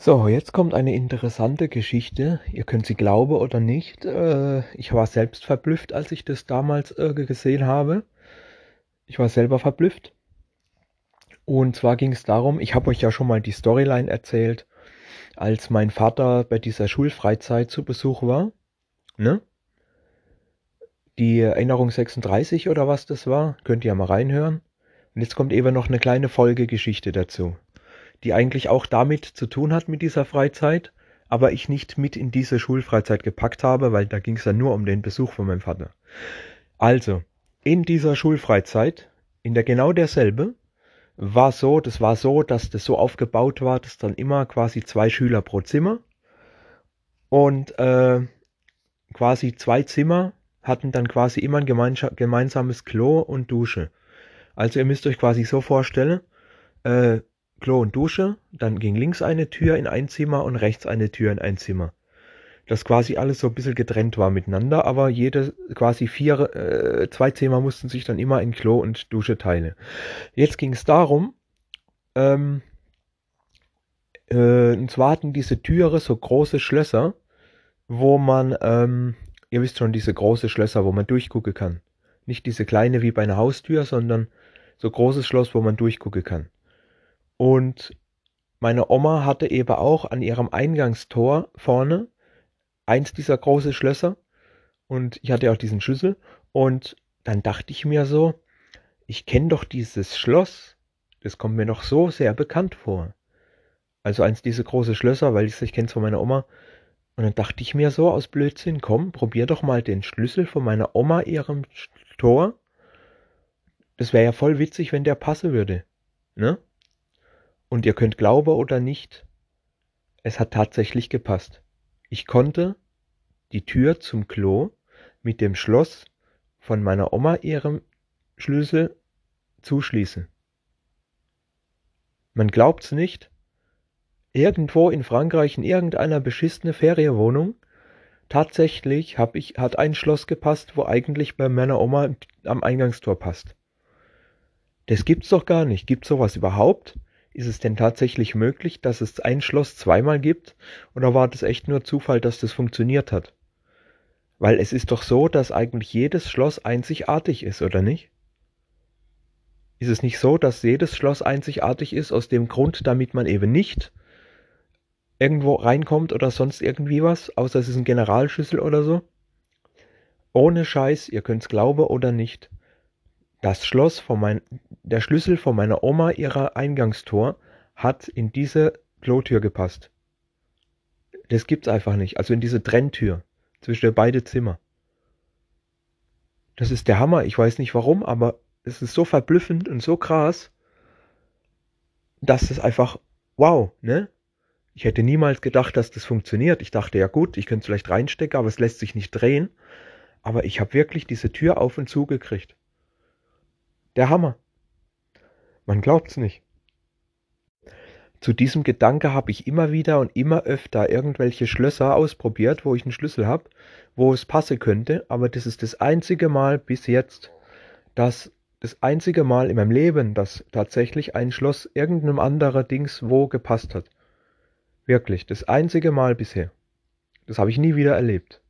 So, jetzt kommt eine interessante Geschichte. Ihr könnt sie glauben oder nicht. Äh, ich war selbst verblüfft, als ich das damals äh, gesehen habe. Ich war selber verblüfft. Und zwar ging es darum, ich habe euch ja schon mal die Storyline erzählt, als mein Vater bei dieser Schulfreizeit zu Besuch war. Ne? Die Erinnerung 36 oder was das war, könnt ihr mal reinhören. Und jetzt kommt eben noch eine kleine Folgegeschichte dazu die eigentlich auch damit zu tun hat mit dieser Freizeit, aber ich nicht mit in diese Schulfreizeit gepackt habe, weil da ging es ja nur um den Besuch von meinem Vater. Also, in dieser Schulfreizeit, in der genau derselbe, war so, das war so, dass das so aufgebaut war, dass dann immer quasi zwei Schüler pro Zimmer und äh, quasi zwei Zimmer hatten dann quasi immer ein gemeinsames Klo und Dusche. Also ihr müsst euch quasi so vorstellen, äh, Klo und Dusche, dann ging links eine Tür in ein Zimmer und rechts eine Tür in ein Zimmer. Das quasi alles so ein bisschen getrennt war miteinander, aber jede, quasi vier, äh, zwei Zimmer mussten sich dann immer in Klo und Dusche teilen. Jetzt ging es darum, ähm, äh, und zwar hatten diese Türe so große Schlösser, wo man, ähm, ihr wisst schon, diese große Schlösser, wo man durchgucken kann. Nicht diese kleine wie bei einer Haustür, sondern so großes Schloss, wo man durchgucken kann. Und meine Oma hatte eben auch an ihrem Eingangstor vorne eins dieser großen Schlösser und ich hatte auch diesen Schlüssel und dann dachte ich mir so, ich kenne doch dieses Schloss, das kommt mir noch so sehr bekannt vor. Also eins dieser großen Schlösser, weil ich, ich kenne von meiner Oma. Und dann dachte ich mir so aus Blödsinn, komm, probier doch mal den Schlüssel von meiner Oma ihrem Tor. Das wäre ja voll witzig, wenn der passen würde. Ne? Und ihr könnt glauben oder nicht, es hat tatsächlich gepasst. Ich konnte die Tür zum Klo mit dem Schloss von meiner Oma ihrem Schlüssel zuschließen. Man glaubt's nicht. Irgendwo in Frankreich in irgendeiner beschissene Ferienwohnung tatsächlich hab ich, hat ein Schloss gepasst, wo eigentlich bei meiner Oma am Eingangstor passt. Das gibt's doch gar nicht. Gibt's sowas überhaupt? Ist es denn tatsächlich möglich, dass es ein Schloss zweimal gibt? Oder war das echt nur Zufall, dass das funktioniert hat? Weil es ist doch so, dass eigentlich jedes Schloss einzigartig ist, oder nicht? Ist es nicht so, dass jedes Schloss einzigartig ist, aus dem Grund, damit man eben nicht irgendwo reinkommt oder sonst irgendwie was, außer es ist ein Generalschlüssel oder so? Ohne Scheiß, ihr könnt's glauben oder nicht. Das Schloss von mein, der Schlüssel von meiner Oma ihrer Eingangstor hat in diese Klotür gepasst. Das gibt's einfach nicht. Also in diese Trenntür zwischen beide Zimmer. Das ist der Hammer. Ich weiß nicht warum, aber es ist so verblüffend und so krass, dass es einfach, wow, ne? Ich hätte niemals gedacht, dass das funktioniert. Ich dachte, ja gut, ich könnte es vielleicht reinstecken, aber es lässt sich nicht drehen. Aber ich habe wirklich diese Tür auf und zu gekriegt. Der Hammer. Man glaubt's nicht. Zu diesem Gedanke habe ich immer wieder und immer öfter irgendwelche Schlösser ausprobiert, wo ich einen Schlüssel habe, wo es passen könnte, aber das ist das einzige Mal bis jetzt, dass das einzige Mal in meinem Leben, dass tatsächlich ein Schloss irgendeinem anderen Dings wo gepasst hat. Wirklich, das einzige Mal bisher. Das habe ich nie wieder erlebt.